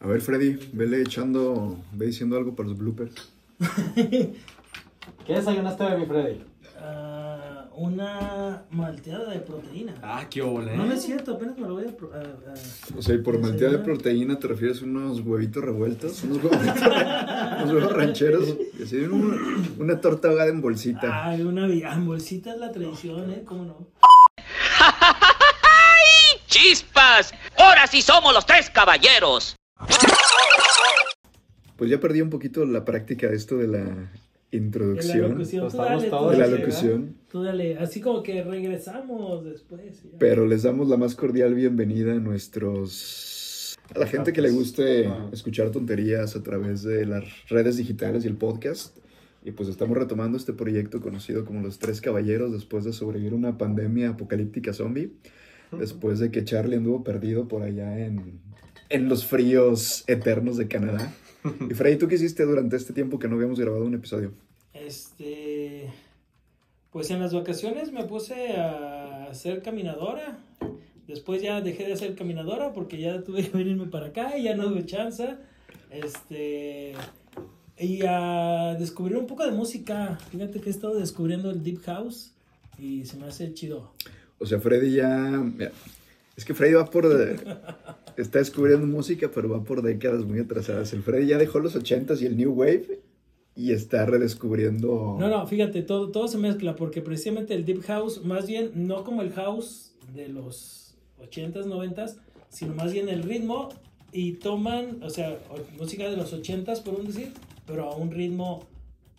A ver, Freddy, vele echando, ve diciendo algo para los bloopers. ¿Qué desayunaste, mi Freddy? Ah, una malteada de proteína. Ah, qué ole. No, no es cierto, apenas me lo voy a... a- O sea, y por malteada de proteína te refieres a unos huevitos revueltos, unos huevitos, unos huevos rancheros, y así una, una torta ahogada en bolsita. Ay, una ah, en bolsita es la tradición, ¿eh? ¿Cómo no? ¡Chispas! Ahora sí somos los tres caballeros. Pues ya perdí un poquito la práctica de esto de la la introducción, locución. Pues Tú estamos dale, tú de la locución, Tú dale, así como que regresamos después. ya. pero les damos la más cordial bienvenida a nuestros... A la gente que le guste escuchar tonterías a través de las redes digitales y el podcast. Y pues estamos retomando este proyecto conocido como Los Tres Caballeros después de sobrevivir una pandemia apocalíptica zombie. Después de que Charlie anduvo perdido por allá en, en los fríos eternos de Canadá. Y Freddy, ¿tú qué hiciste durante este tiempo que no habíamos grabado un episodio? Este. Pues en las vacaciones me puse a hacer caminadora. Después ya dejé de hacer caminadora porque ya tuve que venirme para acá y ya no tuve chance. Este. Y a descubrir un poco de música. Fíjate que he estado descubriendo el Deep House y se me hace chido. O sea, Freddy ya... es que Freddy va por... está descubriendo música, pero va por décadas muy atrasadas. El Freddy ya dejó los 80s y el New Wave y está redescubriendo... No, no, fíjate, todo, todo se mezcla porque precisamente el Deep House, más bien no como el house de los 80s, 90s, sino más bien el ritmo y toman, o sea, música de los 80s, por un decir, pero a un ritmo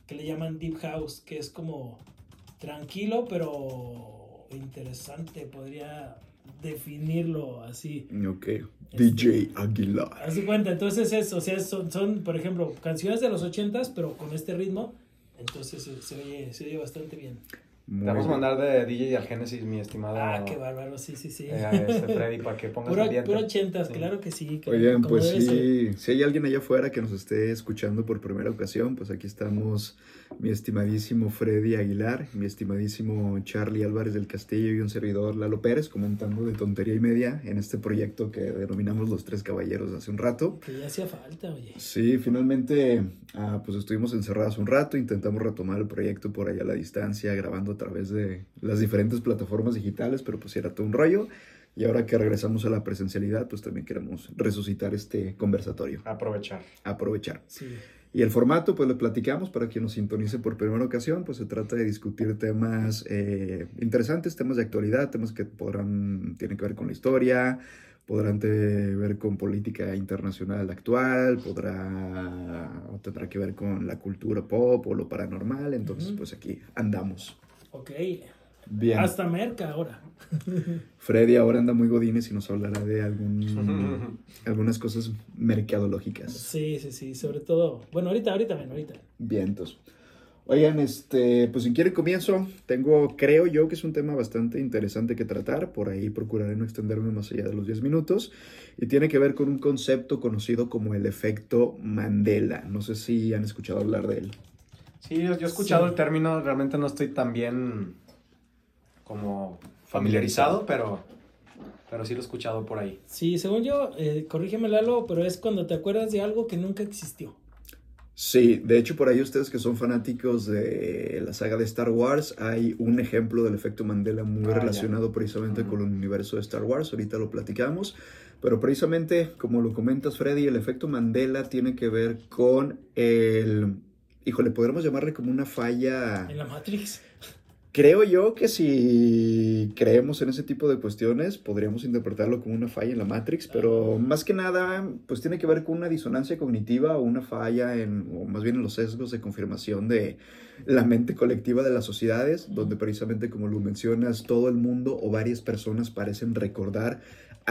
que le llaman Deep House, que es como tranquilo, pero interesante, podría definirlo así. Ok. DJ Aguilar. Haz de cuenta, entonces es, o sea, son, son, por ejemplo, canciones de los 80s, pero con este ritmo, entonces se, se oye, se oye bastante bien. Muy Te vamos a mandar de DJ al Génesis, mi estimado. Ah, qué bárbaro, sí, sí, sí. eh, a este Freddy, para que pongas Puro, ambiente. puro ochentas, Sí. claro que sí. que- Oigan, como pues sí, si hay alguien allá afuera que nos esté escuchando por primera ocasión, pues aquí estamos mi estimadísimo Freddy Aguilar, mi estimadísimo Charlie Álvarez del Castillo y un servidor Lalo Pérez comentando de tontería y media en este proyecto que denominamos Los Tres Caballeros hace un rato. Que ya hacía falta, oye. Sí, finalmente ah, pues estuvimos encerrados un rato, intentamos retomar el proyecto por allá a la distancia, grabando través de las diferentes plataformas digitales, pero pues era todo un rollo. Y ahora que regresamos a la presencialidad, pues también queremos resucitar este conversatorio, Aprovechar. aprovechar. Sí. Y el formato, pues lo platicamos para quien nos sintonice por primera ocasión, pues se trata de discutir temas eh, interesantes, temas de actualidad, temas que podrán, tienen que ver con la historia, podrán ver con política internacional actual, podrá, tendrá que ver con la cultura pop o lo paranormal, entonces Ujú. pues aquí andamos. Ok. Bien. Hasta merca ahora. Freddy ahora anda muy godines y nos hablará de algún, algunas cosas mercadológicas. Sí, sí, sí. Sobre todo. Bueno, ahorita, ahorita, ven, ahorita. Vientos. Oigan, este, pues si quieren comienzo, tengo, creo yo que es un tema bastante interesante que tratar, por ahí procuraré no extenderme más allá de los 10 minutos, y tiene que ver con un concepto conocido como el efecto Mandela. No sé si han escuchado hablar de él. Sí, yo, yo he escuchado Sí. el término, realmente no estoy tan bien como familiarizado, pero, pero sí lo he escuchado por ahí. Sí, según yo, eh, corrígeme Lalo, pero es cuando te acuerdas de algo que nunca existió. Sí, de hecho por ahí ustedes que son fanáticos de la saga de Star Wars, hay un ejemplo del efecto Mandela muy Ah, ya. relacionado precisamente con el universo de Star Wars, ahorita lo platicamos, pero precisamente como lo comentas Freddy, el efecto Mandela tiene que ver con el, híjole, podríamos llamarle como una falla En la Matrix. Creo yo que si creemos en ese tipo de cuestiones, podríamos interpretarlo como una falla en la Matrix, pero más que nada, pues tiene que ver con una disonancia cognitiva o una falla en, o más bien en los sesgos de confirmación de la mente colectiva de las sociedades, donde precisamente como lo mencionas, todo el mundo o varias personas parecen recordar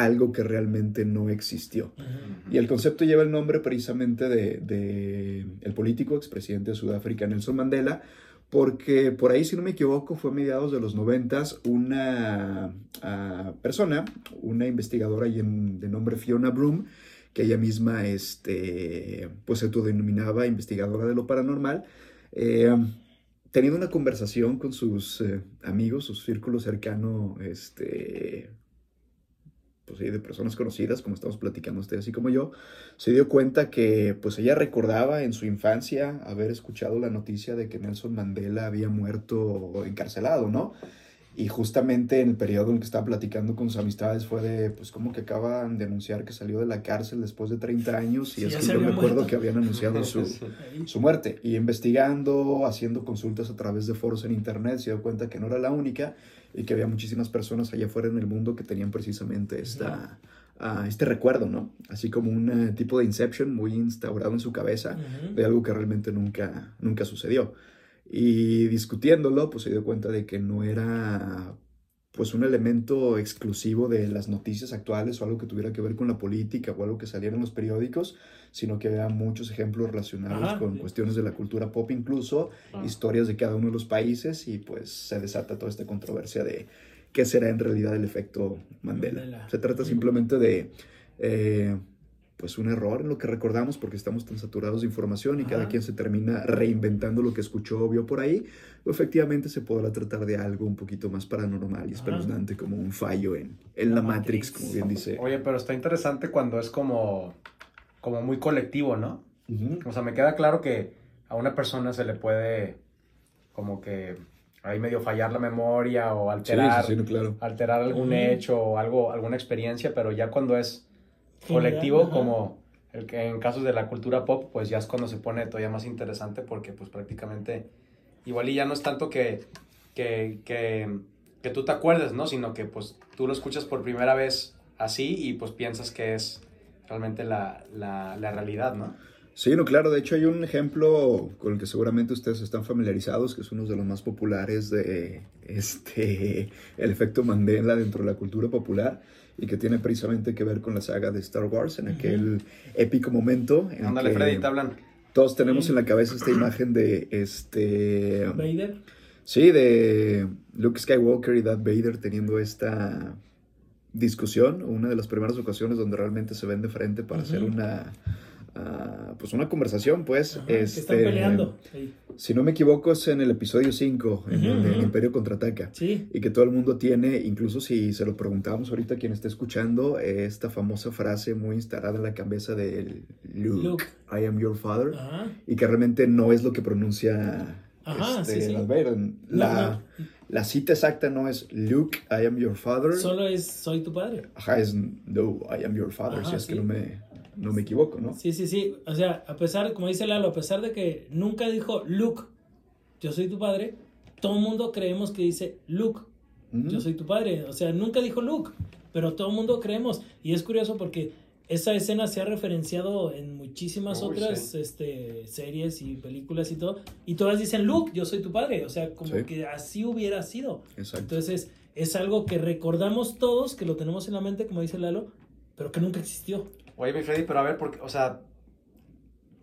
algo que realmente no existió. Y el concepto lleva el nombre precisamente de, de el político expresidente de Sudáfrica, Nelson Mandela, porque por ahí, si no me equivoco, fue a mediados de los noventas una ah, persona, una investigadora de nombre Fiona Broom, que ella misma este, pues se autodenominaba investigadora de lo paranormal, eh, teniendo una conversación con sus eh, amigos, su círculo cercano, este, pues de personas conocidas, como estamos platicando usted así como yo, se dio cuenta que pues ella recordaba en su infancia haber escuchado la noticia de que Nelson Mandela había muerto encarcelado, ¿no? Y justamente en el periodo en el que estaba platicando con sus amistades fue de, pues como que acaban de anunciar que salió de la cárcel después de 30 años y Sí, es que yo me acuerdo muerto. que habían anunciado su, su muerte. Y investigando, haciendo consultas a través de foros en internet, se dio cuenta que no era la única y que había muchísimas personas allá afuera en el mundo que tenían precisamente esta, ah, este recuerdo, ¿no? Así como un eh, tipo de inception muy instaurado en su cabeza de algo que realmente nunca, nunca sucedió. Y discutiéndolo, pues se dio cuenta de que no era pues un elemento exclusivo de las noticias actuales o algo que tuviera que ver con la política o algo que saliera en los periódicos, sino que había muchos ejemplos relacionados Ajá. con cuestiones de la cultura pop incluso, Ah. historias de cada uno de los países y pues se desata toda esta controversia de qué será en realidad el efecto Mandela. Mandela. Se trata simplemente de eh, pues un error en lo que recordamos porque estamos tan saturados de información y cada quien se termina reinventando lo que escuchó o vio por ahí, o efectivamente se podrá tratar de algo un poquito más paranormal y espeluznante como un fallo en, en la La Matrix, Matrix. como bien dice. Oye, pero está interesante cuando es como, como muy colectivo, ¿no? O sea, me queda claro que a una persona se le puede como que ahí medio fallar la memoria o alterar, sí, sí, no, claro. alterar algún hecho o algo, alguna experiencia, pero ya cuando es colectivo, ajá. como el que en casos de la cultura pop, pues ya es cuando se pone todavía más interesante porque pues prácticamente igual y ya no es tanto que, que, que, que tú te acuerdes, ¿no? Sino que pues tú lo escuchas por primera vez así y pues piensas que es realmente la, la, la realidad, ¿no? Sí, no, claro. De hecho, hay un ejemplo con el que seguramente ustedes están familiarizados, que es uno de los más populares de este, el efecto Mandela dentro de la cultura popular y que tiene precisamente que ver con la saga de Star Wars, en aquel épico momento en Ándale, que Freddy, te hablan. todos tenemos en la cabeza esta imagen de este, Vader. sí, de Luke Skywalker y Darth Vader teniendo esta discusión, una de las primeras ocasiones donde realmente se ven de frente para hacer una ah, pues una conversación, pues Ajá, este, están peleando. Si no me equivoco es en el episodio 5, en Ujú, donde el. Imperio contraataca. Sí. Y que todo el mundo tiene, incluso si se lo preguntamos ahorita a quien esté escuchando, esta famosa frase muy instalada en la cabeza de Luke, Luke. I am your father, Ajá. y que realmente no es lo que pronuncia Ajá, este, sí, sí. La, No, la cita exacta no es Luke, I am your father. Solo es soy tu padre. Ajá, es no, I am your father, Ajá, si es que no me, no me equivoco, ¿no? Sí, sí, sí. O sea, a pesar, como dice Lalo, a pesar de que nunca dijo Luke, yo soy tu padre, todo el mundo creemos que dice Luke, yo soy tu padre. O sea, nunca dijo Luke, pero todo el mundo creemos. Y es curioso porque esa escena se ha referenciado en muchísimas Uy, otras sí. este, series y películas y todo. Y todas dicen Luke, yo soy tu padre. O sea, como Sí. que así hubiera sido. Exacto. Entonces, es algo que recordamos todos, que lo tenemos en la mente, como dice Lalo, pero que nunca existió. Oye, mi Freddy, pero a ver, por qué- o sea,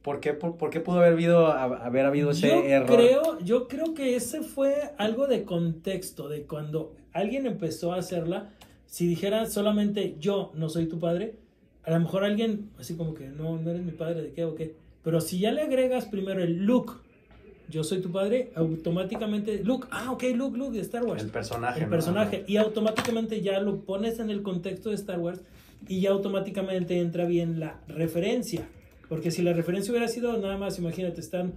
¿por qué, por, por qué pudo haber habido, haber habido ese yo error? Creo, yo creo que ese fue algo de contexto, de cuando alguien empezó a hacerla, si dijera solamente yo no soy tu padre, a lo mejor alguien así como que no, no eres mi padre, ¿de qué o qué? Pero si ya le agregas primero el Luke, yo soy tu padre, automáticamente, Luke, ah, ok, Luke, Luke de Star Wars. El personaje. el ¿no? personaje y automáticamente ya lo pones en el contexto de Star Wars y ya automáticamente entra bien la referencia porque si la referencia hubiera sido nada más imagínate están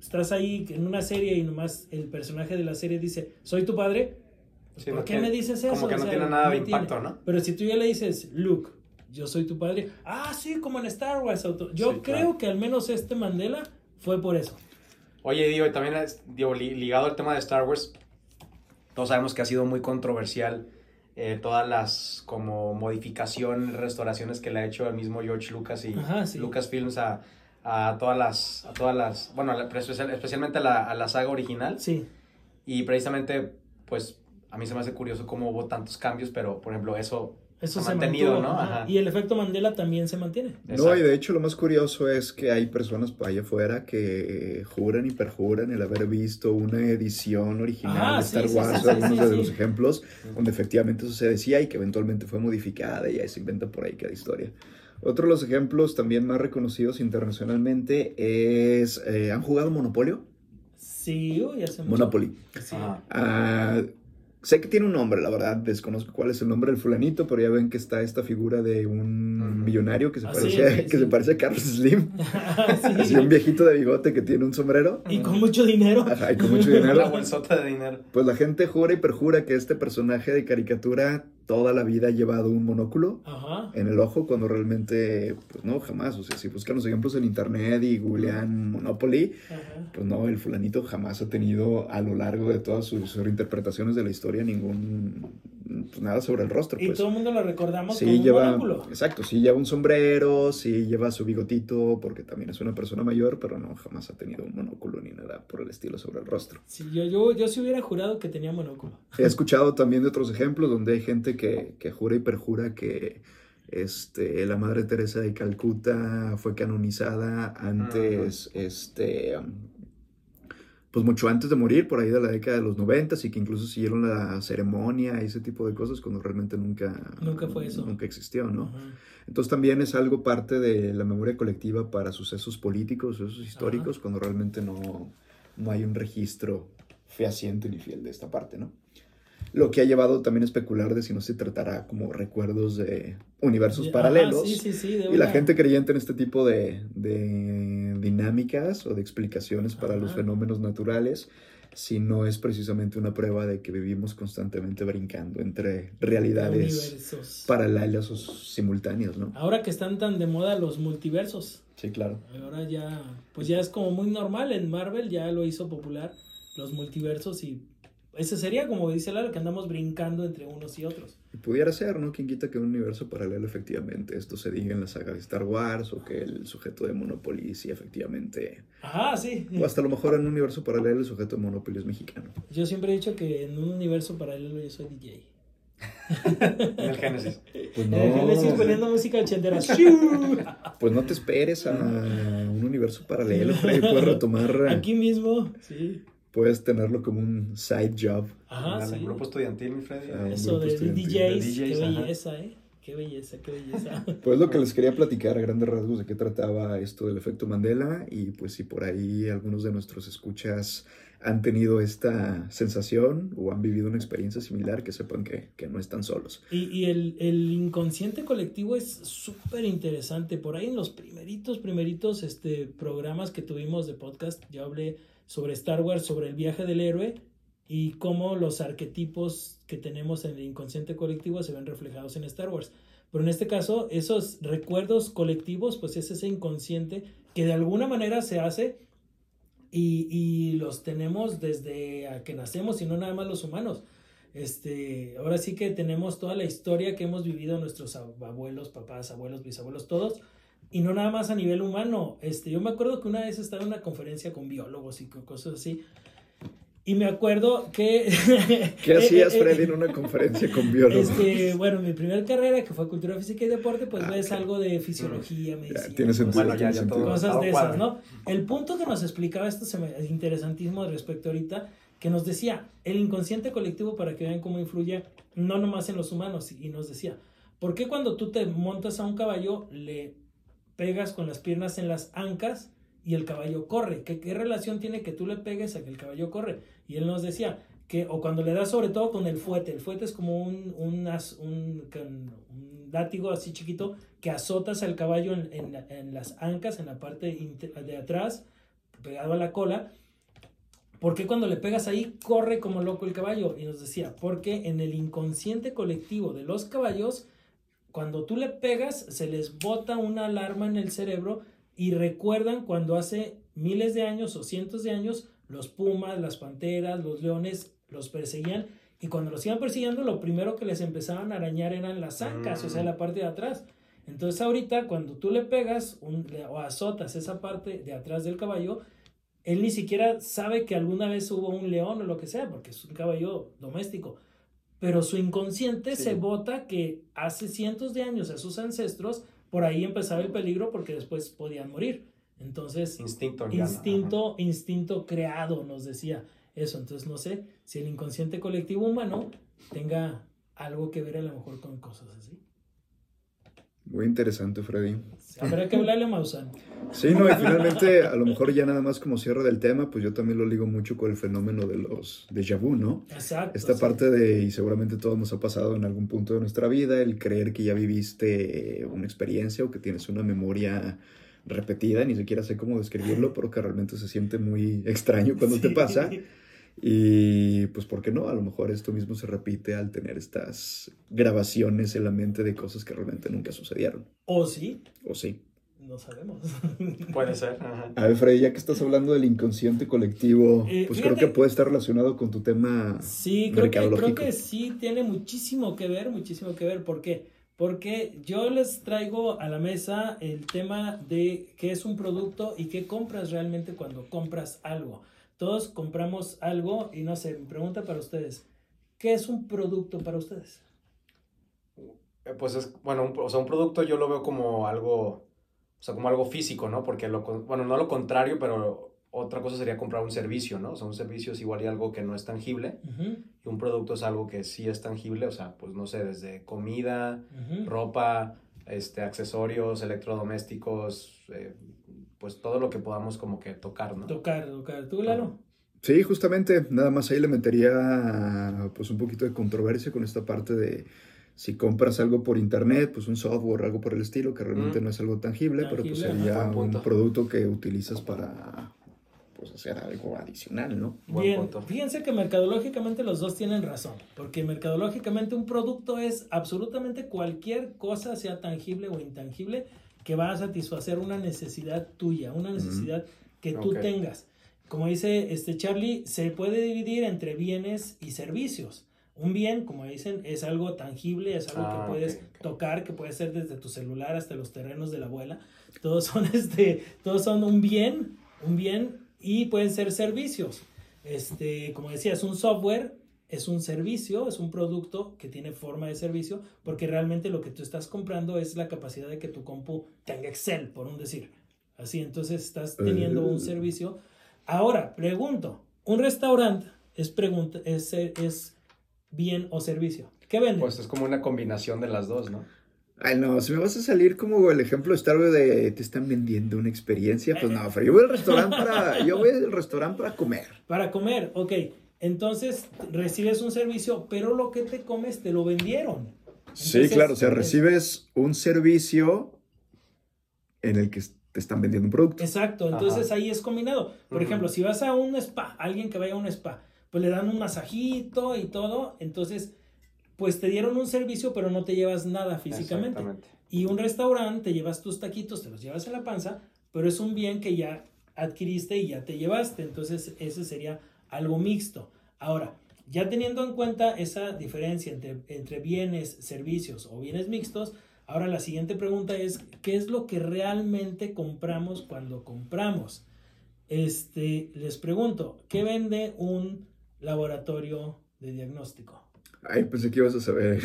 estás ahí en una serie y nomás el personaje de la serie dice soy tu padre pues, Sí, ¿por qué me dices eso? Como que O no sea, tiene nada de tiene. impacto, ¿no? pero si tú ya le dices Luke yo soy tu padre ah sí como en Star Wars auto- yo Sí, creo claro. que al menos este Mandela fue por eso Oye, digo, también digo, li- ligado al tema de Star Wars, todos sabemos que ha sido muy controversial eh, todas las como modificaciones, restauraciones que le ha hecho el mismo George Lucas y Ajá, sí. Lucasfilms a, a todas las, a todas las, bueno, a la- especialmente a la, a la saga original. sí Y precisamente, pues, a mí se me hace curioso cómo hubo tantos cambios, pero, por ejemplo, eso, eso Se se, ha mantenido, mantuvo, ¿no? ajá. Y el efecto Mandela también se mantiene No, y de hecho lo más curioso es que hay personas por allá afuera que juran y perjuran el haber visto una edición original Ajá, de Star sí, Wars, sí, sí, algunos sí, de sí. los ejemplos, donde efectivamente eso se decía y que eventualmente fue modificada y ahí se inventa por ahí cada historia. Otro de los ejemplos también más reconocidos internacionalmente es, eh, ¿han jugado Monopolio? sí uy, hace mucho. Monopoly. Sí. Ah, Sé que tiene un nombre, la verdad, desconozco cuál es el nombre del fulanito, pero ya ven que está esta figura de un millonario que se, Ah, parece, sí, a- sí, que sí. se parece a Carlos Slim. Sí. Así un viejito de bigote que tiene un sombrero. Y con mucho dinero. Ajá, y con mucho dinero. bolsota de dinero. Pues la gente jura y perjura que este personaje de caricatura toda la vida ha llevado un monóculo Ajá. en el ojo cuando realmente, pues no, jamás. O sea, si buscan los ejemplos en internet y googlean Monopoly, Ajá. pues no, el fulanito jamás ha tenido a lo largo de todas sus, sus reinterpretaciones de la historia ningún, pues nada sobre el rostro. Y Pues. todo el mundo lo recordamos Sí como un lleva, monóculo. exacto, sí lleva un sombrero, sí lleva su bigotito, porque también es una persona mayor, pero no, jamás ha tenido un monóculo ni nada por el estilo sobre el rostro. Sí, yo, yo, yo sí hubiera jurado que tenía monóculo. He escuchado también de otros ejemplos donde hay gente que, que jura y perjura que este, la Madre Teresa de Calcuta fue canonizada antes, este, um, pues mucho antes de morir, por ahí de la década de los noventas, y que incluso siguieron la ceremonia y ese tipo de cosas cuando realmente nunca, Nunca fue eso. Nunca existió, ¿no? Entonces también es algo parte de la memoria colectiva para sucesos políticos, sucesos históricos, cuando realmente no, no hay un registro fehaciente ni fiel de esta parte, ¿no? Lo que ha llevado también a especular de si no se tratará como recuerdos de universos Ajá, paralelos. sí, sí, sí, de Y la gente creyente en este tipo de, de dinámicas o de explicaciones para los fenómenos naturales, si no es precisamente una prueba de que vivimos constantemente brincando entre realidades universos. paralelas o simultáneas, ¿no? Ahora que están tan de moda los multiversos, Sí, claro. ahora ya, pues ya es como muy normal en Marvel, ya lo hizo popular los multiversos y ese sería como dice Lalo, que andamos brincando entre unos y otros. Y pudiera ser, ¿no? Quien quita que un universo paralelo efectivamente esto se diga en la saga de Star Wars o que el sujeto de Monopoly sí efectivamente... Ajá, sí. O hasta a lo mejor en un universo paralelo el sujeto de Monopoly es mexicano. Yo siempre he dicho que en un universo paralelo yo soy DJ. En el Génesis. Pues En el Génesis poniendo música ochentera. ¡Shiu! Pues no te esperes a un universo paralelo. Ahí puedes retomar... Aquí mismo, sí. Puedes tenerlo como un side job. Ajá, Ándale, sí. grupo estudiantil, mi Freddy. Ah, Eso de. DJs, De qué DJs, ajá. belleza, ¿eh? Qué belleza, qué belleza. Pues lo que les quería platicar a grandes rasgos de qué trataba esto del efecto Mandela y pues si por ahí algunos de nuestros escuchas han tenido esta sensación o han vivido una experiencia similar, que sepan que, que no están solos. Y, y el, el inconsciente colectivo es súper interesante. Por ahí en los primeritos, primeritos este, programas que tuvimos de podcast, yo hablé sobre Star Wars, sobre el viaje del héroe y cómo los arquetipos que tenemos en el inconsciente colectivo se ven reflejados en Star Wars. Pero en este caso, esos recuerdos colectivos, pues es ese inconsciente que de alguna manera se hace y, y los tenemos desde que nacemos y no nada más los humanos. Este, ahora sí que tenemos toda la historia que hemos vivido nuestros ab- abuelos, papás, abuelos, bisabuelos, todos, y no nada más a nivel humano. Este, yo me acuerdo que una vez estaba en una conferencia con biólogos y co- cosas así, y me acuerdo que... ¿Qué hacías, Freddy, en una conferencia con biólogos? Este, bueno, mi primera carrera, que fue Cultura Física y Deporte, pues Ah, ves algo de fisiología, medicina. tiene cosas sentido, Bueno, así ya, todo. cosas todo de esas, ¿no? El punto que nos explicaba esto se me, es interesantísimo respecto ahorita, que nos decía, el inconsciente colectivo, para que vean cómo influye, no nomás en los humanos, y nos decía, ¿por qué cuando tú te montas a un caballo le pegas con las piernas en las ancas y el caballo corre? ¿Qué, qué relación tiene que tú le pegues a que el caballo corre? Y él nos decía, que, o cuando le das sobre todo con el fuete, el fuete es como un, un, un, un látigo así chiquito que azotas al caballo en, en en las ancas, en la parte de atrás, pegado a la cola. ¿Por qué cuando le pegas ahí corre como loco el caballo? Y nos decía, porque en el inconsciente colectivo de los caballos, cuando tú le pegas, se les bota una alarma en el cerebro y recuerdan cuando hace miles de años o cientos de años los pumas, las panteras, los leones los perseguían y cuando los iban persiguiendo lo primero que les empezaban a arañar eran las ancas, o sea, la parte de atrás. Entonces ahorita cuando tú le pegas un- o azotas esa parte de atrás del caballo, él ni siquiera sabe que alguna vez hubo un león o lo que sea, porque es un caballo doméstico. Pero su inconsciente Sí. se bota que hace cientos de años a sus ancestros, por ahí empezaba el peligro porque después podían morir. Entonces, Instinto. instinto, instinto creado, nos decía eso. Entonces, no sé si el inconsciente colectivo humano tenga algo que ver a lo mejor con cosas así. Muy interesante, Freddy. Habrá que hablarle a Maussan. Sí, no, y finalmente, a lo mejor ya nada más como cierre del tema, pues yo también lo ligo mucho con el fenómeno de los déjà vu, ¿no? Exacto. Esta sí. parte de, y seguramente todos nos ha pasado en algún punto de nuestra vida, el creer que ya viviste una experiencia o que tienes una memoria repetida, ni siquiera sé cómo describirlo, pero que realmente se siente muy extraño cuando te Sí. pasa. Y pues, ¿por qué no? A lo mejor esto mismo se repite al tener estas grabaciones en la mente de cosas que realmente nunca sucedieron. O sí, ¿O sí? no sabemos. Puede ser. ajá. A ver, Freddy, ya que estás hablando del inconsciente colectivo, Eh, pues fíjate- creo que puede estar relacionado con tu tema Sí, creo que, creo que sí tiene muchísimo que ver, muchísimo que ver. ¿Por qué? Porque yo les traigo a la mesa el tema de qué es un producto y qué compras realmente cuando compras algo. Todos compramos algo y no sé, mi pregunta para ustedes, ¿qué es un producto para ustedes? Eh, Pues es, bueno, un, o sea, un producto yo lo veo como algo, o sea, como algo físico, ¿no? Porque, lo, bueno, no lo contrario, pero otra cosa sería comprar un servicio, ¿no? O sea, un servicio es igual y algo que no es tangible y un producto es algo que sí es tangible, o sea, pues no sé, desde comida, ropa, este, accesorios, electrodomésticos, eh, pues todo lo que podamos como que tocar, ¿no? Tocar, tocar. ¿Tú, Lalo? Sí, justamente, nada más ahí le metería pues un poquito de controversia con esta parte de si compras algo por internet, pues un software, algo por el estilo, que realmente Mm. no es algo tangible, pero pues sería un producto que utilizas para pues hacer algo adicional, ¿no? Bien, fíjense que mercadológicamente los dos tienen razón, porque mercadológicamente un producto es absolutamente cualquier cosa, sea tangible o intangible, que va a satisfacer una necesidad tuya, una necesidad que tú tengas. Como dice este Charlie, se puede dividir entre bienes y servicios. Un bien, como dicen, es algo tangible, es algo Ah, que puedes ok, ok. tocar, que puede ser desde tu celular hasta los terrenos de la abuela. Todos son este, todos son un bien, un bien y pueden ser servicios. Este, como decía, es un software, es un servicio, es un producto que tiene forma de servicio, porque realmente lo que tú estás comprando es la capacidad de que tu compu tenga Excel, por un decir. Así, entonces estás teniendo un Eh. servicio. Ahora, pregunto, ¿un restaurante es, pregunta, es, es bien o servicio? ¿Qué vende? Pues es como una combinación de las dos, ¿no? Ay, no, si me vas a salir como el ejemplo de Star de te están vendiendo una experiencia, pues no, pero yo voy al restaurante para, yo voy al restaurante para comer. Para comer, ok. Entonces recibes un servicio, pero lo que te comes te lo vendieron. Sí, claro, o sea, es- recibes un servicio en el que te están vendiendo un producto. Exacto, entonces Ajá. ahí es combinado. Por ejemplo, si vas a un spa, alguien que vaya a un spa, pues le dan un masajito y todo, entonces pues te dieron un servicio, pero no te llevas nada físicamente. Exactamente. Y un restaurante, te llevas tus taquitos, te los llevas en la panza, pero es un bien que ya adquiriste y ya te llevaste. Entonces, ese sería algo mixto. Ahora, ya teniendo en cuenta esa diferencia entre, entre bienes, servicios o bienes mixtos, ahora la siguiente pregunta es, ¿qué es lo que realmente compramos cuando compramos? Este, les pregunto, ¿qué vende un laboratorio de diagnóstico? Ay, pensé que ibas a saber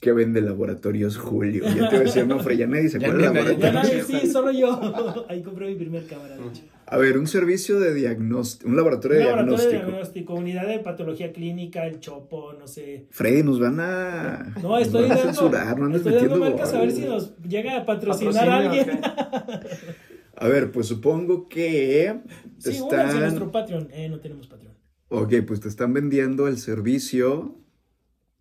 qué vende Laboratorios Julio. Ya te iba a decir, no, Fre, ya nadie se acuerda de Laboratorios. nadie, sí, solo yo. Ahí compré mi primer cámara, de hecho. A ver, un servicio de diagnóstico, un laboratorio Un de laboratorio de diagnóstico. diagnóstico, unidad de patología clínica, el chopo, no sé. Freddy, nos van a, No, nos estoy a dando, censurar, no andes estoy dando metiendo marcas a ver si nos llega a patrocinar a alguien. A ver, pues supongo que te Sí, están... nuestro Patreon. Eh, no tenemos Patreon. Ok, pues te están vendiendo el servicio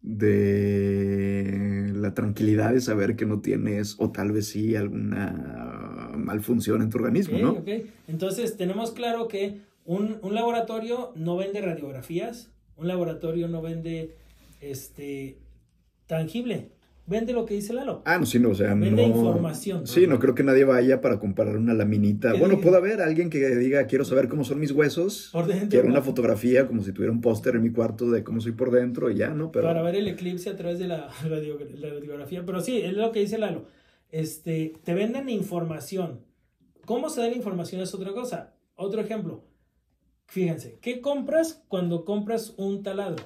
de la tranquilidad de saber que no tienes, o tal vez sí, alguna malfunción en tu organismo, ¿no? ok. Entonces, tenemos claro que un, un laboratorio no vende radiografías, un laboratorio no vende este tangible, vende lo que dice Lalo. Ah, no, sí, no, o sea, Vende no... información. Sí, no creo que nadie vaya para comparar una laminita. ¿Qué Bueno, diga? puede haber alguien que diga, quiero saber cómo son mis huesos. Por dentro, Quiero una fotografía como si tuviera un póster en mi cuarto de cómo soy por dentro y ya, ¿no? Pero... para ver el eclipse a través de la, radio- la radiografía. Pero sí, es lo que dice Lalo. Este, te venden información. ¿Cómo se da la información? Es otra cosa. Otro ejemplo. Fíjense, ¿qué compras cuando compras un taladro?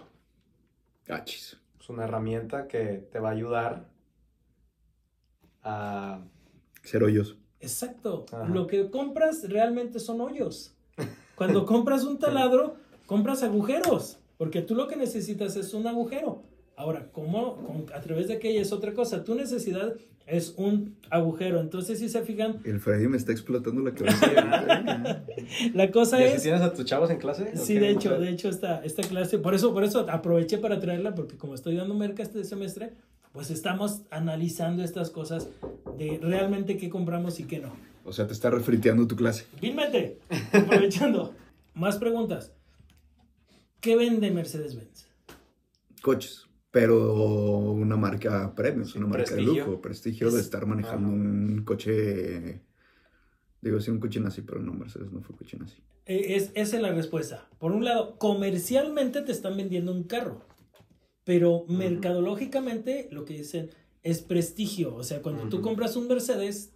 Cachis. Es una herramienta que te va a ayudar a... Ser hoyos. Exacto. Ajá. Lo que compras realmente son hoyos. Cuando compras un taladro, compras agujeros. Porque tú lo que necesitas es un agujero. Ahora, ¿cómo? Con- a través de qué es otra cosa. Tu necesidad es un agujero. Entonces, si se fijan, El Freddy me está explotando la cabeza. la cosa ¿Y es... tienes a tus chavos en clase? ¿O Sí, de hecho, de hecho esta, esta clase, por eso, por eso aproveché para traerla, porque como estoy dando merca este semestre, pues estamos analizando estas cosas de realmente qué compramos y qué no. o sea, te está refriteando tu clase. Vilmente, aprovechando. Más preguntas. ¿Qué vende Mercedes-Benz? Coches. Pero una marca premium, una marca prestigio. de lujo, prestigio de Es- estar manejando un coche. Digo, sí, un coche nazi, pero no, Mercedes no fue coche nazi. Eh, Es, esa es la respuesta. Por un lado, comercialmente te están vendiendo un carro, pero mercadológicamente lo que dicen es prestigio. O sea, cuando tú compras un Mercedes,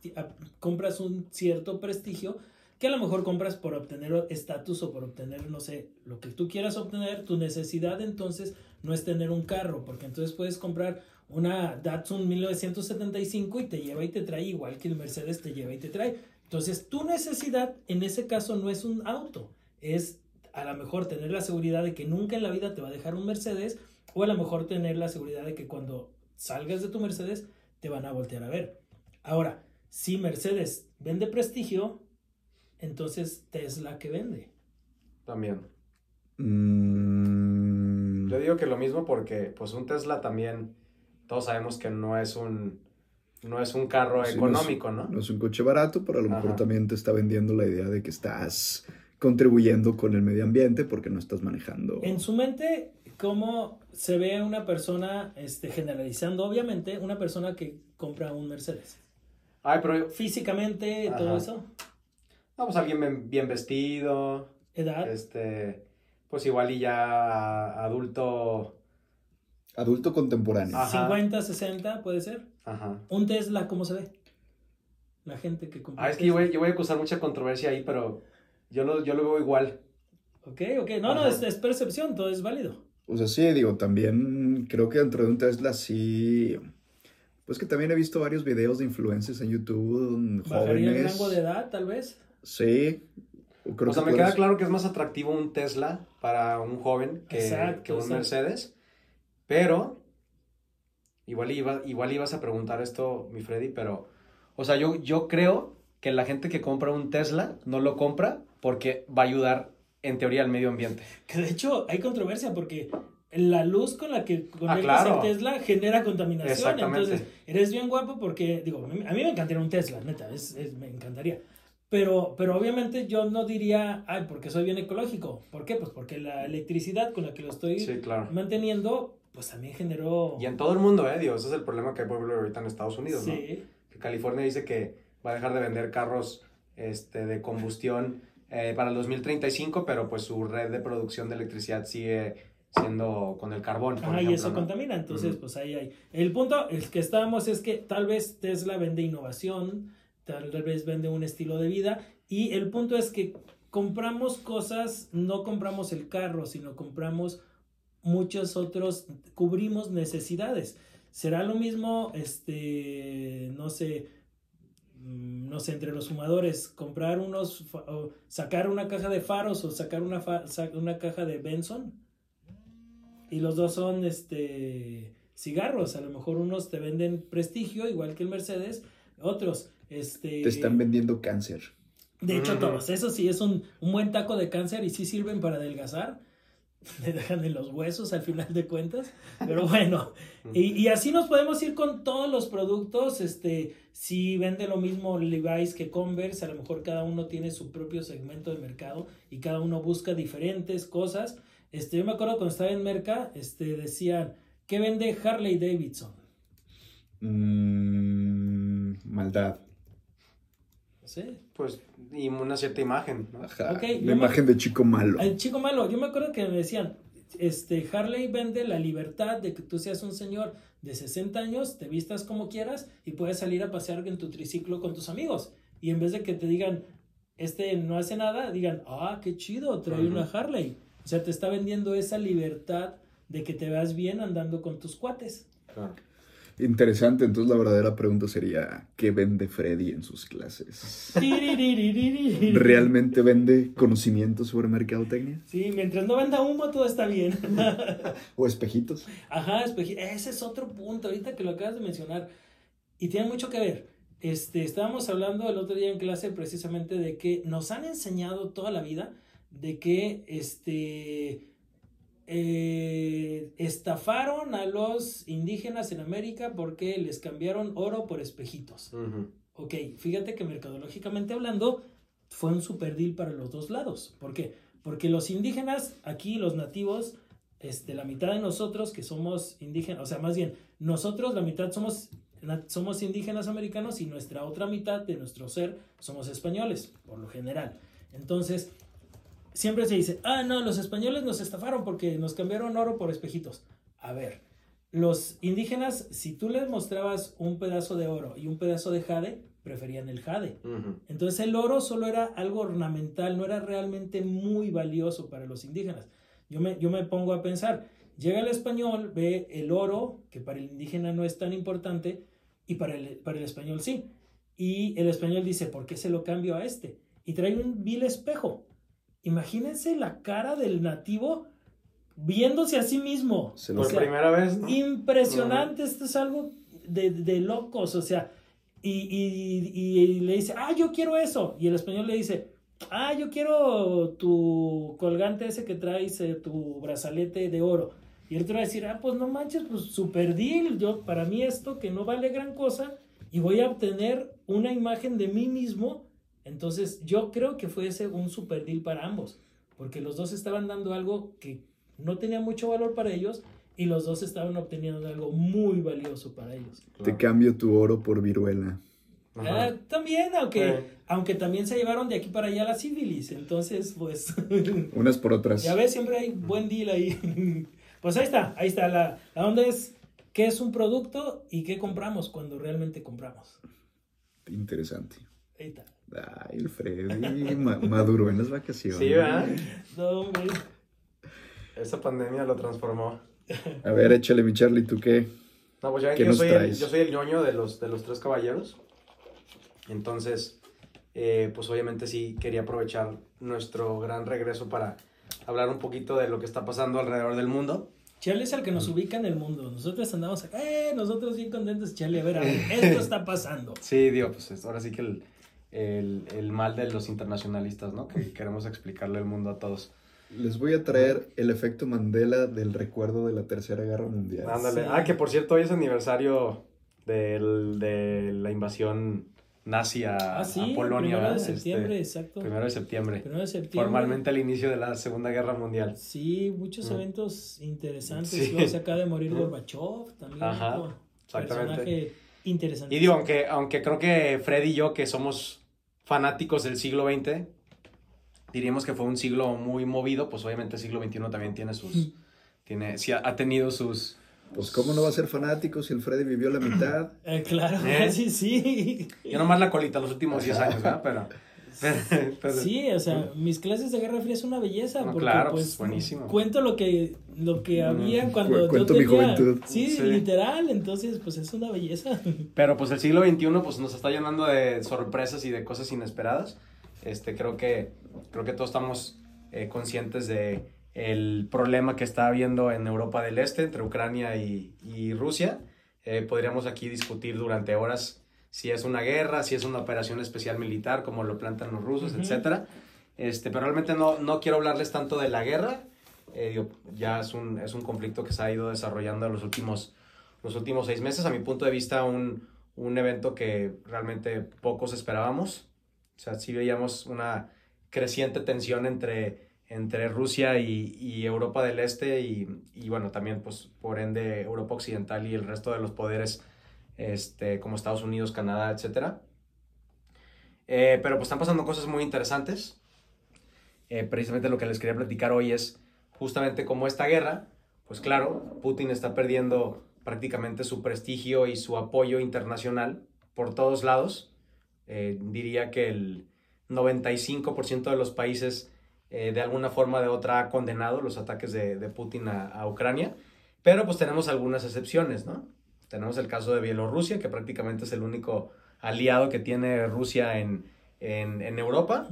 compras un cierto prestigio que a lo mejor compras por obtener estatus o por obtener, no sé, lo que tú quieras obtener. Tu necesidad entonces no es tener un carro, porque entonces puedes comprar una Datsun 1975 y te lleva y te trae igual que el Mercedes te lleva y te trae. Entonces, tu necesidad en ese caso no es un auto, es a lo mejor tener la seguridad de que nunca en la vida te va a dejar un Mercedes o a lo mejor tener la seguridad de que cuando salgas de tu Mercedes te van a voltear a ver. Ahora, si Mercedes vende prestigio, entonces Tesla que vende. También. Mm, Yo digo que lo mismo porque, pues, un Tesla también, todos sabemos que no es un, no es un carro sí, económico, no ¿no? es, no es un coche barato, pero a lo mejor también te está vendiendo la idea de que estás contribuyendo con el medio ambiente porque no estás manejando. En su mente, ¿cómo se ve una persona, este, generalizando obviamente, una persona que compra un Mercedes? Ay, pero, Físicamente, todo eso, vamos, alguien bien, bien vestido, edad. este, pues igual y ya adulto, Adulto contemporáneo. Ajá. 50, 60, puede ser. ajá. Un Tesla, ¿cómo se ve? La gente que compra. Ah, es que yo voy, yo voy a acusar mucha controversia ahí, pero yo lo, yo lo veo igual. Ok, ok. No, no, es, es percepción, todo es válido. O sea, sí, digo, también creo que dentro de un Tesla sí. Pues que también he visto varios videos de influencers en YouTube, Bajaría el jóvenes. rango de edad, tal vez. Sí. Creo o sea, que me queda claro que es más atractivo un Tesla para un joven que, Exacto, que un exacto. Mercedes, pero igual, iba, igual ibas a preguntar esto, mi Freddy, pero, o sea, yo, yo creo que la gente que compra un Tesla no lo compra porque va a ayudar, en teoría, al medio ambiente. Que de hecho hay controversia porque la luz con la que conectas claro. el Tesla genera contaminación. Exactamente. Entonces, eres bien guapo porque, digo, a mí, a mí me encantaría un Tesla, neta, es, es- me encantaría. Pero, pero obviamente yo no diría, ay, porque soy bien ecológico. ¿Por qué? Pues porque la electricidad con la que lo estoy Sí, claro. manteniendo, pues también generó... Y en todo el mundo, ¿eh? Dios, ese es el problema que hay, por ejemplo, ahorita en Estados Unidos, ¿no? Sí. que California dice que va a dejar de vender carros este, de combustión eh, para el 2035, pero pues su red de producción de electricidad sigue siendo con el carbón. por Ajá, y eso ¿no? contamina, entonces pues ahí hay. El punto el que estábamos es que tal vez Tesla vende innovación, tal vez vende un estilo de vida y el punto es que compramos cosas, no compramos el carro, sino compramos muchos otros, cubrimos necesidades. Será lo mismo, este, no sé, mm, no sé, entre los fumadores, comprar unos, o sacar una caja de faros o sacar una, una caja de Benson. Y los dos son este cigarros. A lo mejor unos te venden prestigio, igual que el Mercedes. Otros, este. Te están vendiendo cáncer. De hecho, todos. Eso sí es un, un buen taco de cáncer y sí sirven para adelgazar. Te dejan en los huesos al final de cuentas. Pero bueno. y, y así nos podemos ir con todos los productos. Este, si vende lo mismo Levi's que Converse, a lo mejor cada uno tiene su propio segmento de mercado y cada uno busca diferentes cosas. Este, yo me acuerdo cuando estaba en Merca, este, decían, ¿qué vende Harley Davidson? Mm, maldad. Pues, y una cierta imagen, ¿no? Ajá. Ok, la me- imagen de chico malo. El chico malo, yo me acuerdo que me decían, este, Harley vende la libertad de que tú seas un señor de 60 años, te vistas como quieras y puedes salir a pasear en tu triciclo con tus amigos. Y en vez de que te digan, este no hace nada, digan, ah, qué chido, trae una Harley. O sea, te está vendiendo esa libertad de que te veas bien andando con tus cuates. Claro. Interesante, entonces la verdadera pregunta sería, ¿qué vende Freddy en sus clases? ¿Realmente vende conocimiento sobre mercadotecnia? Sí, mientras no venda humo todo está bien. ¿O espejitos? Ajá, espejitos. Ese es otro punto, ahorita que lo acabas de mencionar. Y tiene mucho que ver. Este, estábamos hablando el otro día en clase precisamente de que nos han enseñado toda la vida de que este eh, estafaron a los indígenas en América porque les cambiaron oro por espejitos. Ok, fíjate que mercadológicamente hablando fue un super deal para los dos lados. ¿Por qué? Porque los indígenas, aquí los nativos, este, la mitad de nosotros que somos indígenas, o sea, más bien, nosotros la mitad somos, somos indígenas americanos y nuestra otra mitad de nuestro ser somos españoles, por lo general. Entonces, siempre se dice, ah, no, los españoles nos estafaron porque nos cambiaron oro por espejitos. A ver, los indígenas, si tú les mostrabas un pedazo de oro y un pedazo de jade, preferían el jade. Entonces el oro solo era algo ornamental, no era realmente muy valioso para los indígenas. Yo me, yo me pongo a pensar, llega el español, ve el oro, que para el indígena no es tan importante, y para el, para el español sí. Y el español dice, ¿por qué se lo cambio a este? Y trae un vil espejo. Imagínense la cara del nativo viéndose a sí mismo. Por primera vez. Impresionante, esto es algo de, locos, o sea, y, le dice, ah, yo quiero eso. Y el español le dice, ah, yo quiero tu colgante ese que traes, eh, tu brazalete de oro. Y el otro va a decir, ah, pues no manches, pues super deal, yo, para mí esto que no vale gran cosa, y voy a obtener una imagen de mí mismo entonces yo creo que fue ese un super deal para ambos, porque los dos estaban dando algo que no tenía mucho valor para ellos y los dos estaban obteniendo algo muy valioso para ellos. Te cambio tu oro por viruela. Ah, también, aunque, aunque también se llevaron de aquí para allá la sífilis, entonces pues... Unas por otras. Ya ves, siempre hay buen deal ahí. pues ahí está, ahí está. La, la onda es qué es un producto y qué compramos cuando realmente compramos. Interesante. Ahí está. Ay, el Freddy maduró en las vacaciones. Sí, ¿verdad? No, hombre. Esa pandemia lo transformó. A ver, échale, mi Charlie, ¿tú qué? No, pues ya que yo soy, el, yo soy el ñoño de los, de los tres caballeros. Entonces, eh, pues obviamente sí quería aprovechar nuestro gran regreso para hablar un poquito de lo que está pasando alrededor del mundo. Charlie es el que nos ubica en el mundo. Nosotros andamos acá, eh, nosotros bien contentos. Charlie, a ver, a ver, esto está pasando. Sí, digo, pues ahora sí que el, el, el, mal de los internacionalistas, ¿no? Que queremos explicarle al mundo a todos. Les voy a traer el efecto Mandela del recuerdo de la Tercera Guerra Mundial. Ándale. Ah, que por cierto hoy es aniversario del, de la invasión nazi a, ah, sí, Polonia. Primero de septiembre, exacto. Primero de septiembre. Primero de septiembre. Formalmente al inicio de la Segunda Guerra Mundial. Sí, muchos mm. eventos interesantes. Sí. Luego se acaba de morir mm. Gorbachev también. Ajá, exactamente. Personaje interesante. Y digo, aunque, aunque creo que Fred y yo, que somos fanáticos del siglo XX, diríamos que fue un siglo muy movido, pues obviamente el siglo XXI también tiene sus, tiene, sí ha, tenido sus... Pues cómo no va a ser fanático si el Freddy vivió la mitad. Eh, claro, ¿Eh? sí, sí. Yo nomás la colita los últimos 10 años, ¿verdad? Pero... sí, o sea, mis clases de Guerra Fría es una belleza. porque, claro, pues, pues, buenísimo. Cuento lo que, lo que había cuando cuento yo tenía, mi juventud. Sí, literal, entonces, pues es una belleza. Pero pues el siglo XXI pues nos está llenando de sorpresas y de cosas inesperadas. Este, creo que, creo que todos estamos eh, conscientes de el problema que está habiendo en Europa del Este entre Ucrania y, y Rusia. Eh, podríamos aquí discutir durante horas si es una guerra, si es una operación especial militar, como lo plantan los rusos, etcétera. Este, pero realmente no, no quiero hablarles tanto de la guerra. Eh, ya es un, es un conflicto que se ha ido desarrollando en los últimos, los últimos seis meses. A mi punto de vista, un, un evento que realmente pocos esperábamos. O sea, sí veíamos una creciente tensión entre, entre Rusia y, y Europa del Este y, y, bueno, también pues por ende Europa Occidental y el resto de los poderes este, como Estados Unidos, Canadá, etc. Eh, pero pues están pasando cosas muy interesantes. Eh, precisamente lo que les quería platicar hoy es justamente como esta guerra, pues claro, Putin está perdiendo prácticamente su prestigio y su apoyo internacional por todos lados. Eh, diría que el 95% de los países de alguna forma o de otra ha condenado los ataques de, de Putin a, a, Ucrania, pero pues tenemos algunas excepciones, ¿no? Tenemos el caso de Bielorrusia, que prácticamente es el único aliado que tiene Rusia en, en, en Europa.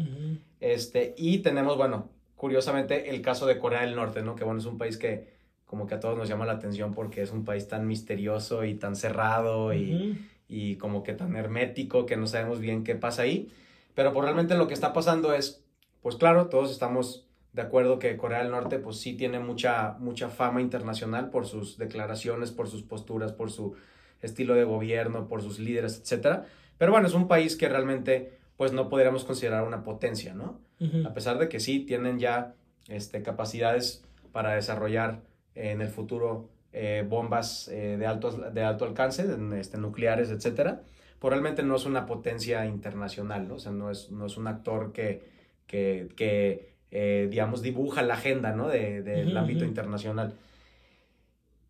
Este, y tenemos, bueno, curiosamente el caso de Corea del Norte, ¿no? Que bueno, es un país que como que a todos nos llama la atención porque es un país tan misterioso y tan cerrado y, y como que tan hermético que no sabemos bien qué pasa ahí. Pero pues realmente lo que está pasando es, pues claro, todos estamos de acuerdo que Corea del Norte pues sí tiene mucha, mucha fama internacional por sus declaraciones, por sus posturas, por su estilo de gobierno, por sus líderes, etcétera. Pero bueno, es un país que realmente pues no podríamos considerar una potencia, ¿no? A pesar de que sí tienen ya este, capacidades para desarrollar eh, en el futuro eh, bombas eh, de, alto, de alto alcance, este, nucleares, etcétera, pues realmente no es una potencia internacional, ¿no? O sea, no es, no es un actor que, que, que eh, digamos, dibuja la agenda, ¿no? De- del ámbito internacional.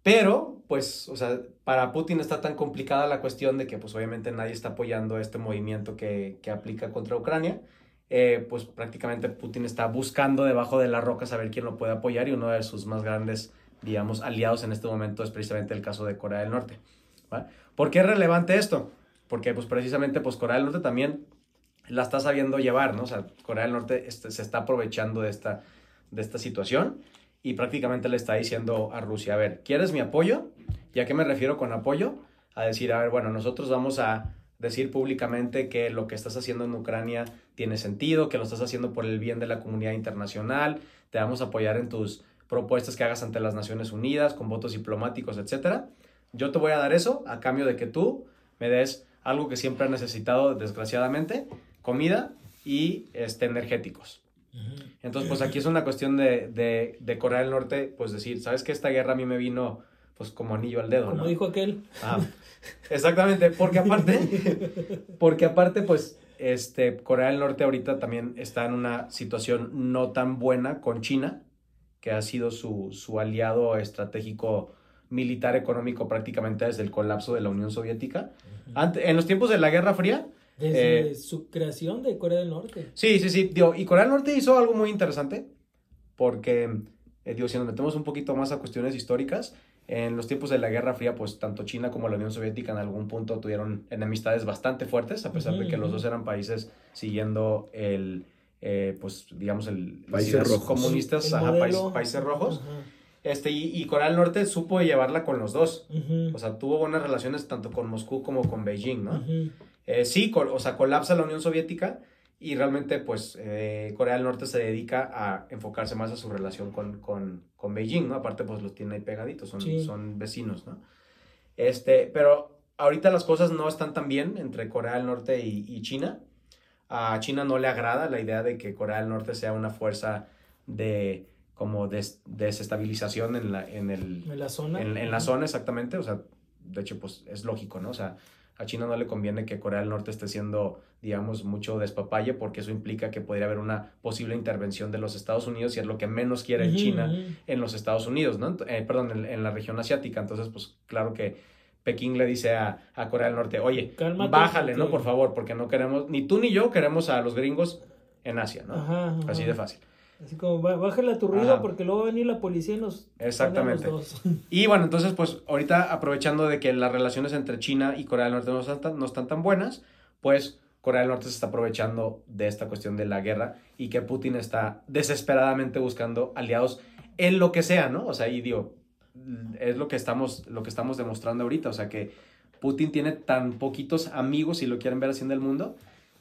Pero, pues, o sea, para Putin está tan complicada la cuestión de que, pues, obviamente nadie está apoyando este movimiento que, que aplica contra Ucrania. Eh, pues prácticamente Putin está buscando debajo de la roca saber quién lo puede apoyar y uno de sus más grandes, digamos, aliados en este momento es precisamente el caso de Corea del Norte. ¿Por qué es relevante esto? Porque, pues, precisamente, pues, Corea del Norte también la está sabiendo llevar, ¿no? O sea, Corea del Norte este, se está aprovechando de esta, de esta situación y prácticamente le está diciendo a Rusia, a ver, ¿quieres mi apoyo? ¿Y a qué me refiero con apoyo? A decir, a ver, bueno, nosotros vamos a decir públicamente que lo que estás haciendo en Ucrania tiene sentido, que lo estás haciendo por el bien de la comunidad internacional, te vamos a apoyar en tus propuestas que hagas ante las Naciones Unidas, con votos diplomáticos, etcétera. Yo te voy a dar eso a cambio de que tú me des algo que siempre has necesitado, desgraciadamente, comida y este, energéticos. Entonces, pues aquí es una cuestión de, de, de Corea del Norte, pues decir, ¿sabes que Esta guerra a mí me vino pues como anillo al dedo, Como ¿no? dijo aquel. Ah, exactamente, porque aparte, porque aparte, pues, este, Corea del Norte ahorita también está en una situación no tan buena con China, que ha sido su, su aliado estratégico militar económico prácticamente desde el colapso de la Unión Soviética. Ante- en los tiempos de la Guerra Fría, Desde Eh, su creación de Corea del Norte. Sí, sí, sí. Digo, y Corea del Norte hizo algo muy interesante porque, eh, digo, si nos metemos un poquito más a cuestiones históricas, en los tiempos de la Guerra Fría, pues tanto China como la Unión Soviética en algún punto tuvieron enemistades bastante fuertes, a pesar de que los dos eran países siguiendo el, eh, pues, digamos, el Países rojos. comunistas, El ajá, modelo. países, rojos. Ajá. Este, y, y Corea del Norte supo llevarla con los dos. Ujú. O sea, tuvo buenas relaciones tanto con Moscú como con Beijing, ¿no? Eh, sí, o sea, colapsa la Unión Soviética y realmente, pues, eh, Corea del Norte se dedica a enfocarse más a su relación con, con, con Beijing, ¿no? Aparte, pues, los tiene ahí pegaditos, son, Sí. son vecinos, ¿no? Este, pero ahorita las cosas no están tan bien entre Corea del Norte y, y China. A China no le agrada la idea de que Corea del Norte sea una fuerza de como des- desestabilización en la, en el, En la zona. en, en la zona, exactamente. O sea, de hecho, pues es lógico, ¿no? O sea, a China no le conviene que Corea del Norte esté siendo, digamos, mucho despapalle, porque eso implica que podría haber una posible intervención de los Estados Unidos y es lo que menos quiere China en los Estados Unidos, ¿no? Eh, perdón, en, en la región asiática. Entonces, pues claro que Pekín le dice a, a Corea del Norte, oye, Cálmate, bájale, ¿no? Por favor, porque no queremos, ni tú ni yo queremos a los gringos en Asia, ¿no? Ajá, ajá. Así de fácil. Así como, "Bá- bájale a tu ruido Ajá. porque luego va a venir la policía y nos. Exactamente. pone a los dos". Y bueno, entonces, pues ahorita aprovechando de que las relaciones entre China y Corea del Norte no están, tan- no están tan buenas, pues Corea del Norte se está aprovechando de esta cuestión de la guerra y que Putin está desesperadamente buscando aliados en lo que sea, ¿no? O sea, y digo, es lo que estamos, lo que estamos demostrando ahorita, o sea que Putin tiene tan poquitos amigos, si lo quieren ver así en el mundo,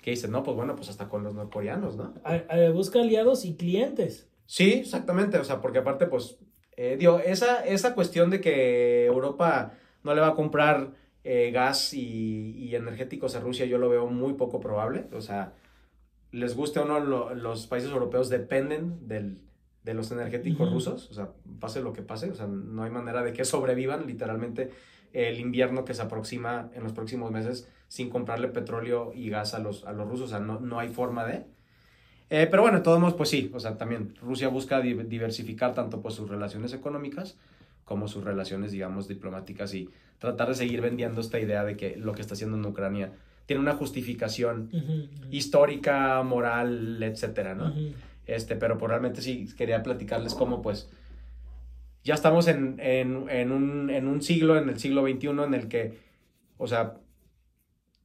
que dicen, no, pues bueno, pues hasta con los norcoreanos, ¿no? A- a- busca aliados y clientes. Sí, exactamente, o sea, porque aparte, pues, eh, digo, esa, esa cuestión de que Europa no le va a comprar eh, gas y, y energéticos a Rusia, yo lo veo muy poco probable, o sea, les guste o no, lo- los países europeos dependen del, de los energéticos rusos, o sea, pase lo que pase, o sea, no hay manera de que sobrevivan literalmente el invierno que se aproxima en los próximos meses sin comprarle petróleo y gas a los, a los rusos, o sea, no, no hay forma de... Eh, pero bueno, de todos modos, pues sí, o sea, también Rusia busca di- diversificar tanto pues sus relaciones económicas como sus relaciones, digamos, diplomáticas y tratar de seguir vendiendo esta idea de que lo que está haciendo en Ucrania tiene una justificación histórica, moral, etcétera, ¿no? Ujú. Este, pero pues realmente sí quería platicarles cómo pues ya estamos en, en, en, un, en un siglo, en el siglo XXI, en el que, o sea,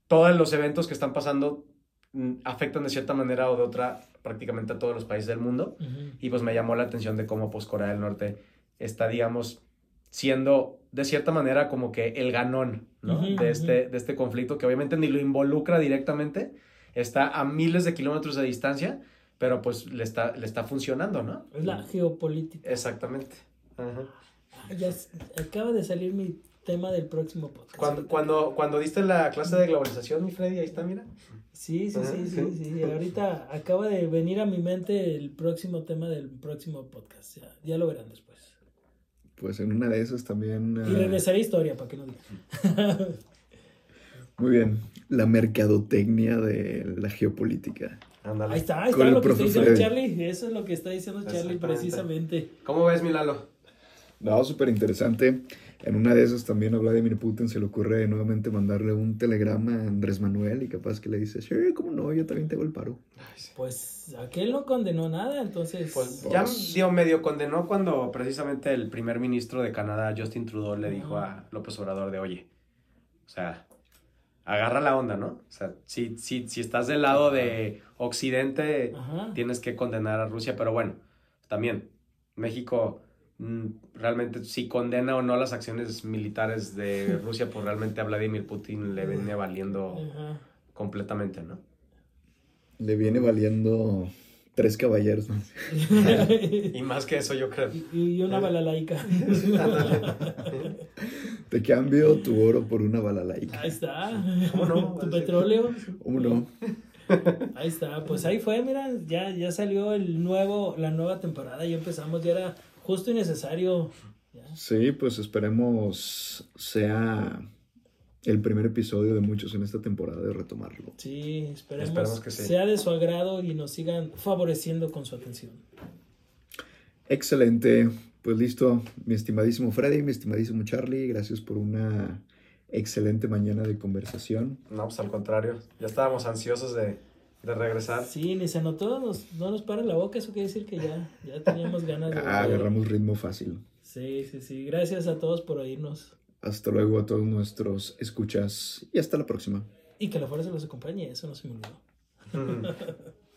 todos los eventos que están pasando mm, afectan de cierta manera o de otra prácticamente a todos los países del mundo. Y pues me llamó la atención de cómo pues Corea del Norte está, digamos, siendo de cierta manera como que el ganón, ¿no? De, este, de este conflicto que obviamente ni lo involucra directamente, está a miles de kilómetros de distancia, pero pues le está, le está funcionando, ¿no? Es la geopolítica. Exactamente. Ajá. Ya acaba de salir mi tema del próximo podcast. Cuando, cuando, cuando diste la clase de globalización, mi Freddy, ahí está, mira. Sí, sí, Ajá, sí, sí, sí. sí. Ahorita acaba de venir a mi mente el próximo tema del próximo podcast. Ya, ya lo verán después. Pues en una de esas también... Y ah, regresaré a historia para que no digan. Muy bien. La mercadotecnia de la geopolítica. Ándale. Ahí está, ahí está lo que está diciendo. Charlie. Eso es lo que está diciendo Charlie precisamente. ¿Cómo ves, mi Lalo? No, súper interesante. En una de esas también a Vladimir Putin se le ocurre nuevamente mandarle un telegrama a Andrés Manuel y capaz que le dice, sí, cómo no, yo también te hago el paro. Pues aquel no condenó nada, entonces. Pues Pues- ya dio medio condenó cuando precisamente el primer ministro de Canadá, Justin Trudeau, le dijo a López Obrador de, oye, o sea, agarra la onda, ¿no? O sea, si, si, si estás del lado de Occidente, Ajá. tienes que condenar a Rusia, pero bueno, también México realmente si condena o no las acciones militares de Rusia, pues realmente a Vladimir Putin le viene valiendo Ajá. completamente, ¿no? Le viene valiendo tres caballeros. ¿no? Y más que eso, yo creo. y, y una balalaica. Te cambio tu oro por una balalaica. Ahí está. ¿Cómo no? Tu petróleo. ¿Cómo no? Ahí está. Pues ahí fue, mira, ya, ya salió el nuevo, la nueva temporada. Ya empezamos, ya era justo y necesario. Ya. Sí, pues esperemos sea el primer episodio de muchos en esta temporada de retomarlo. Sí, esperemos, Esperemos que sí. sea de su agrado y nos sigan favoreciendo con su atención. Excelente. Pues listo, mi estimadísimo Freddy, mi estimadísimo Charlie, gracias por una excelente mañana de conversación. No, pues al contrario, ya estábamos ansiosos de, de regresar. Sí, ni se notó, nos, no nos para la boca, eso quiere decir que ya, ya teníamos ganas de... Ah, agarramos ritmo fácil. Sí, sí, sí. Gracias a todos por oírnos. Hasta luego a todos nuestros escuchas y hasta la próxima. Y que la fuerza los acompañe, eso no se me olvidó. Mm.